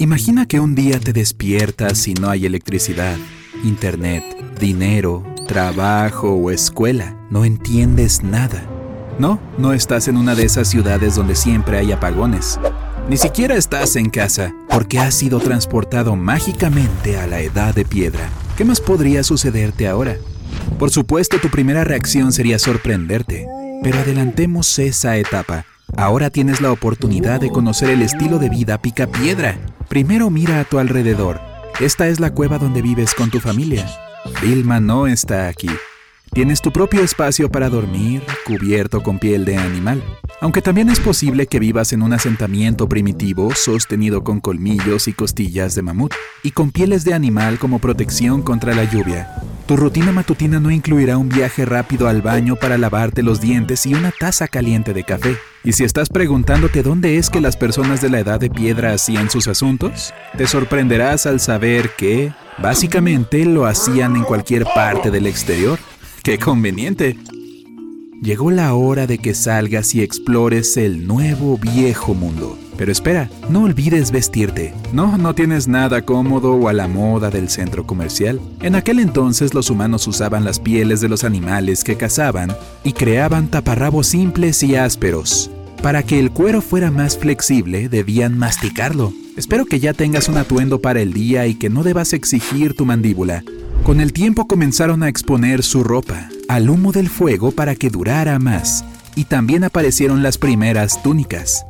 Imagina que un día te despiertas y no hay electricidad, internet, dinero, trabajo o escuela. No entiendes nada. No, no estás en una de esas ciudades donde siempre hay apagones. Ni siquiera estás en casa, porque has sido transportado mágicamente a la edad de piedra. ¿Qué más podría sucederte ahora? Por supuesto, tu primera reacción sería sorprenderte, pero adelantemos esa etapa. Ahora tienes la oportunidad de conocer el estilo de vida pica piedra. Primero mira a tu alrededor. Esta es la cueva donde vives con tu familia. Vilma no está aquí. Tienes tu propio espacio para dormir, cubierto con piel de animal. Aunque también es posible que vivas en un asentamiento primitivo sostenido con colmillos y costillas de mamut, y con pieles de animal como protección contra la lluvia. Tu rutina matutina no incluirá un viaje rápido al baño para lavarte los dientes y una taza caliente de café. Y si estás preguntándote dónde es que las personas de la edad de piedra hacían sus asuntos, te sorprenderás al saber que, básicamente, lo hacían en cualquier parte del exterior. ¡Qué conveniente! Llegó la hora de que salgas y explores el nuevo viejo mundo. Pero espera, no olvides vestirte. No, no tienes nada cómodo o a la moda del centro comercial. En aquel entonces los humanos usaban las pieles de los animales que cazaban y creaban taparrabos simples y ásperos. Para que el cuero fuera más flexible, debían masticarlo. Espero que ya tengas un atuendo para el día y que no debas exigir tu mandíbula. Con el tiempo comenzaron a exponer su ropa al humo del fuego para que durara más, y también aparecieron las primeras túnicas.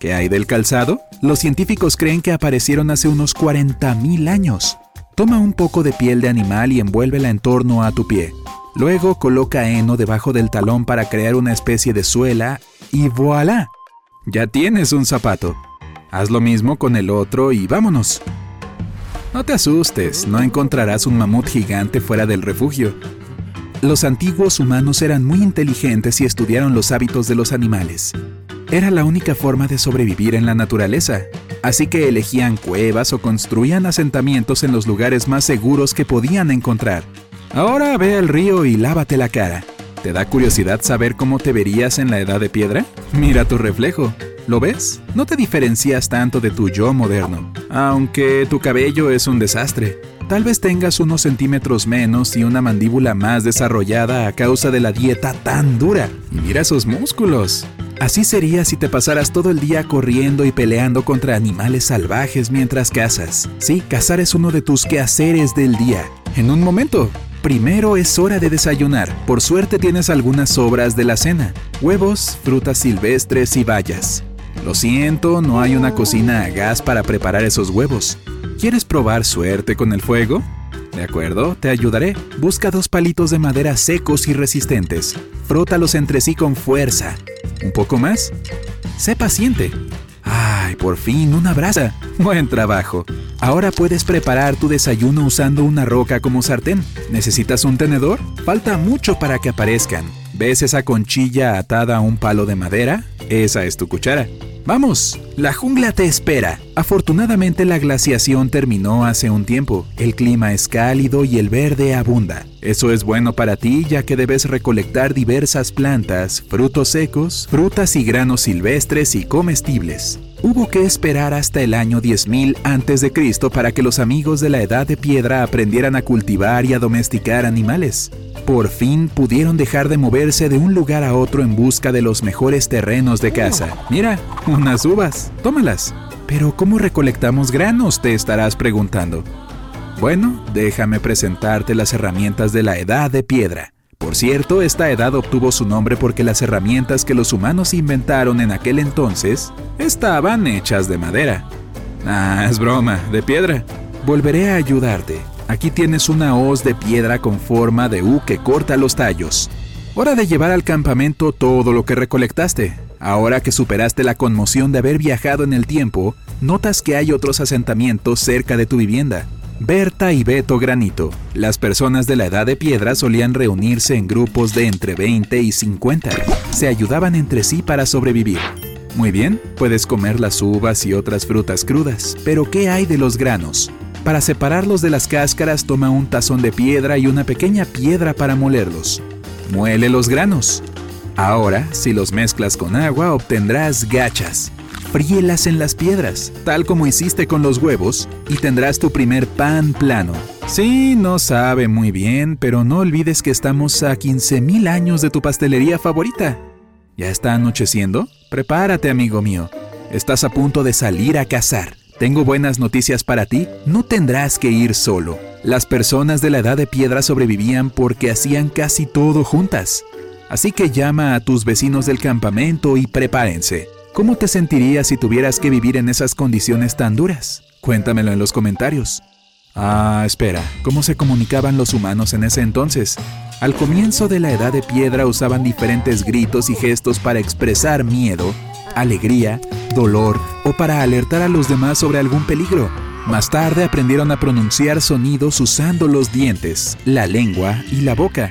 ¿Qué hay del calzado? Los científicos creen que aparecieron hace unos 40.000 años. Toma un poco de piel de animal y envuélvela en torno a tu pie. Luego coloca heno debajo del talón para crear una especie de suela y voilà. Ya tienes un zapato. Haz lo mismo con el otro y vámonos. No te asustes, no encontrarás un mamut gigante fuera del refugio. Los antiguos humanos eran muy inteligentes y estudiaron los hábitos de los animales. Era la única forma de sobrevivir en la naturaleza, así que elegían cuevas o construían asentamientos en los lugares más seguros que podían encontrar. Ahora ve al río y lávate la cara. ¿Te da curiosidad saber cómo te verías en la edad de piedra? Mira tu reflejo. ¿Lo ves? No te diferencias tanto de tu yo moderno, aunque tu cabello es un desastre. Tal vez tengas unos centímetros menos y una mandíbula más desarrollada a causa de la dieta tan dura. Mira esos músculos. Así sería si te pasaras todo el día corriendo y peleando contra animales salvajes mientras cazas. Sí, cazar es uno de tus quehaceres del día. En un momento, Primero es hora de desayunar. Por suerte tienes algunas sobras de la cena. Huevos, frutas silvestres y bayas. Lo siento, no hay una cocina a gas para preparar esos huevos. ¿Quieres probar suerte con el fuego? De acuerdo, te ayudaré. Busca dos palitos de madera secos y resistentes. Frótalos entre sí con fuerza. ¿Un poco más? Sé paciente. ¡Ay, por fin, una brasa! Buen trabajo. Ahora puedes preparar tu desayuno usando una roca como sartén. ¿Necesitas un tenedor? Falta mucho para que aparezcan. ¿Ves esa conchilla atada a un palo de madera? Esa es tu cuchara. Vamos, la jungla te espera. Afortunadamente la glaciación terminó hace un tiempo. El clima es cálido y el verde abunda. Eso es bueno para ti ya que debes recolectar diversas plantas, frutos secos, frutas y granos silvestres y comestibles. Hubo que esperar hasta el año 10.000 a.C. para que los amigos de la Edad de Piedra aprendieran a cultivar y a domesticar animales. Por fin pudieron dejar de moverse de un lugar a otro en busca de los mejores terrenos de caza. Mira, unas uvas, tómalas. Pero ¿cómo recolectamos granos? te estarás preguntando. Bueno, déjame presentarte las herramientas de la Edad de Piedra. Por cierto, esta edad obtuvo su nombre porque las herramientas que los humanos inventaron en aquel entonces estaban hechas de madera. Ah, es broma, de piedra. Volveré a ayudarte. Aquí tienes una hoz de piedra con forma de U que corta los tallos. Hora de llevar al campamento todo lo que recolectaste. Ahora que superaste la conmoción de haber viajado en el tiempo, notas que hay otros asentamientos cerca de tu vivienda. Berta y Beto Granito. Las personas de la edad de piedra solían reunirse en grupos de entre 20 y 50. Se ayudaban entre sí para sobrevivir. Muy bien, puedes comer las uvas y otras frutas crudas, pero ¿qué hay de los granos? Para separarlos de las cáscaras toma un tazón de piedra y una pequeña piedra para molerlos. Muele los granos. Ahora, si los mezclas con agua, obtendrás gachas. Fríelas en las piedras, tal como hiciste con los huevos, y tendrás tu primer pan plano. Sí, no sabe muy bien, pero no olvides que estamos a 15.000 años de tu pastelería favorita. ¿Ya está anocheciendo? Prepárate, amigo mío. Estás a punto de salir a cazar. Tengo buenas noticias para ti. No tendrás que ir solo. Las personas de la edad de piedra sobrevivían porque hacían casi todo juntas. Así que llama a tus vecinos del campamento y prepárense. ¿Cómo te sentirías si tuvieras que vivir en esas condiciones tan duras? Cuéntamelo en los comentarios. Ah, espera, ¿cómo se comunicaban los humanos en ese entonces? Al comienzo de la edad de piedra usaban diferentes gritos y gestos para expresar miedo, alegría, dolor o para alertar a los demás sobre algún peligro. Más tarde aprendieron a pronunciar sonidos usando los dientes, la lengua y la boca.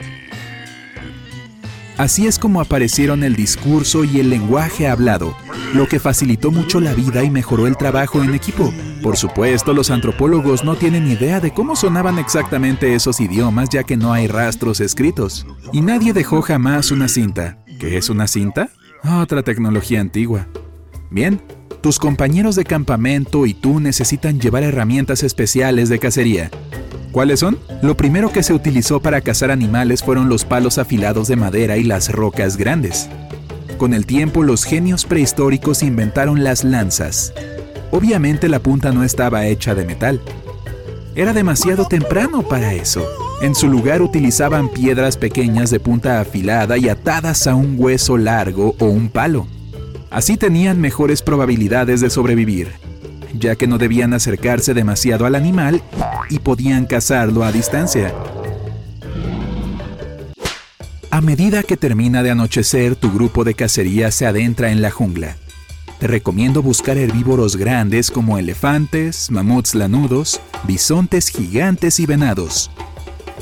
Así es como aparecieron el discurso y el lenguaje hablado, lo que facilitó mucho la vida y mejoró el trabajo en equipo. Por supuesto, los antropólogos no tienen idea de cómo sonaban exactamente esos idiomas ya que no hay rastros escritos. Y nadie dejó jamás una cinta. ¿Qué es una cinta? Otra tecnología antigua. Bien, tus compañeros de campamento y tú necesitan llevar herramientas especiales de cacería. ¿Cuáles son? Lo primero que se utilizó para cazar animales fueron los palos afilados de madera y las rocas grandes. Con el tiempo los genios prehistóricos inventaron las lanzas. Obviamente la punta no estaba hecha de metal. Era demasiado temprano para eso. En su lugar utilizaban piedras pequeñas de punta afilada y atadas a un hueso largo o un palo. Así tenían mejores probabilidades de sobrevivir ya que no debían acercarse demasiado al animal y podían cazarlo a distancia. A medida que termina de anochecer, tu grupo de cacería se adentra en la jungla. Te recomiendo buscar herbívoros grandes como elefantes, mamuts lanudos, bisontes gigantes y venados.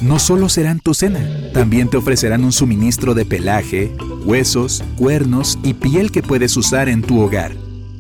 No solo serán tu cena, también te ofrecerán un suministro de pelaje, huesos, cuernos y piel que puedes usar en tu hogar.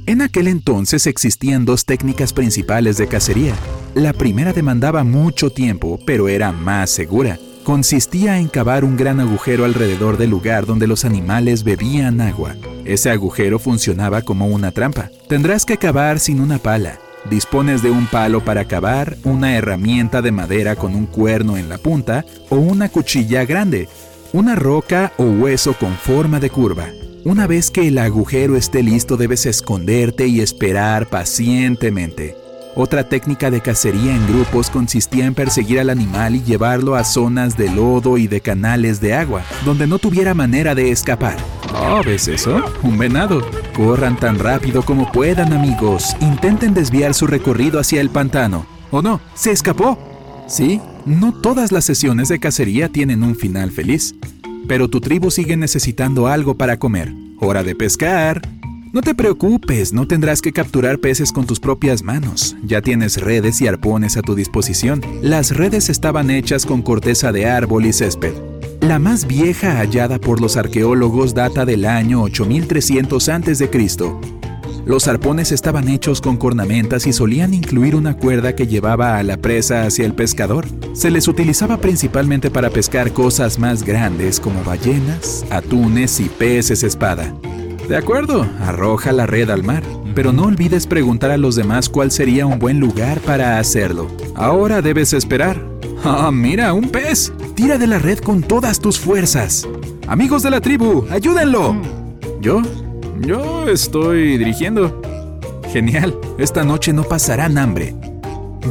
En aquel entonces existían dos técnicas principales de cacería. La primera demandaba mucho tiempo, pero era más segura. Consistía en cavar un gran agujero alrededor del lugar donde los animales bebían agua. Ese agujero funcionaba como una trampa. Tendrás que cavar sin una pala. Dispones de un palo para cavar, una herramienta de madera con un cuerno en la punta o una cuchilla grande, una roca o hueso con forma de curva. Una vez que el agujero esté listo debes esconderte y esperar pacientemente. Otra técnica de cacería en grupos consistía en perseguir al animal y llevarlo a zonas de lodo y de canales de agua, donde no tuviera manera de escapar. Oh, ¿ves eso? Un venado. Corran tan rápido como puedan, amigos. Intenten desviar su recorrido hacia el pantano. ¿O no? ¡Se escapó! Sí, no todas las sesiones de cacería tienen un final feliz pero tu tribu sigue necesitando algo para comer. ¡Hora de pescar! No te preocupes, no tendrás que capturar peces con tus propias manos. Ya tienes redes y arpones a tu disposición. Las redes estaban hechas con corteza de árbol y césped. La más vieja hallada por los arqueólogos data del año 8300 a.C. Los arpones estaban hechos con cornamentas y solían incluir una cuerda que llevaba a la presa hacia el pescador. Se les utilizaba principalmente para pescar cosas más grandes como ballenas, atunes y peces espada. De acuerdo, arroja la red al mar, pero no olvides preguntar a los demás cuál sería un buen lugar para hacerlo. Ahora debes esperar. ¡Ah, mira, un pez! Tira de la red con todas tus fuerzas. Amigos de la tribu, ayúdenlo. ¿Yo? Yo estoy dirigiendo. Genial, esta noche no pasarán hambre.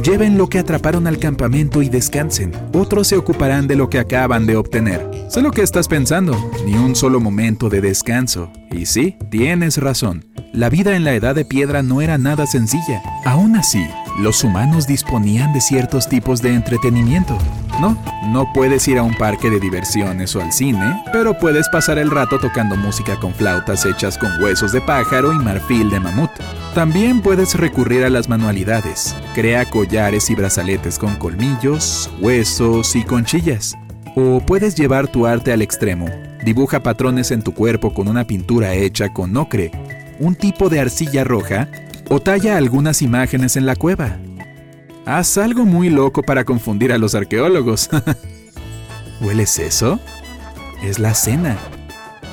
Lleven lo que atraparon al campamento y descansen. Otros se ocuparán de lo que acaban de obtener. Sé lo que estás pensando, ni un solo momento de descanso. Y sí, tienes razón. La vida en la edad de piedra no era nada sencilla. Aún así, los humanos disponían de ciertos tipos de entretenimiento. No, no puedes ir a un parque de diversiones o al cine, pero puedes pasar el rato tocando música con flautas hechas con huesos de pájaro y marfil de mamut. También puedes recurrir a las manualidades. Crea collares y brazaletes con colmillos, huesos y conchillas. O puedes llevar tu arte al extremo. Dibuja patrones en tu cuerpo con una pintura hecha con ocre, un tipo de arcilla roja, o talla algunas imágenes en la cueva. Haz algo muy loco para confundir a los arqueólogos. ¿Hueles eso? Es la cena.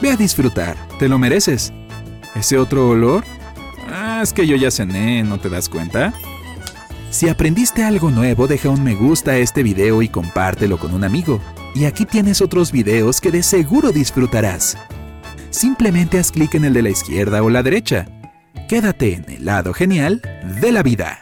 Ve a disfrutar, te lo mereces. ¿Ese otro olor? Ah, es que yo ya cené, ¿no te das cuenta? Si aprendiste algo nuevo, deja un me gusta a este video y compártelo con un amigo. Y aquí tienes otros videos que de seguro disfrutarás. Simplemente haz clic en el de la izquierda o la derecha. Quédate en el lado genial de la vida.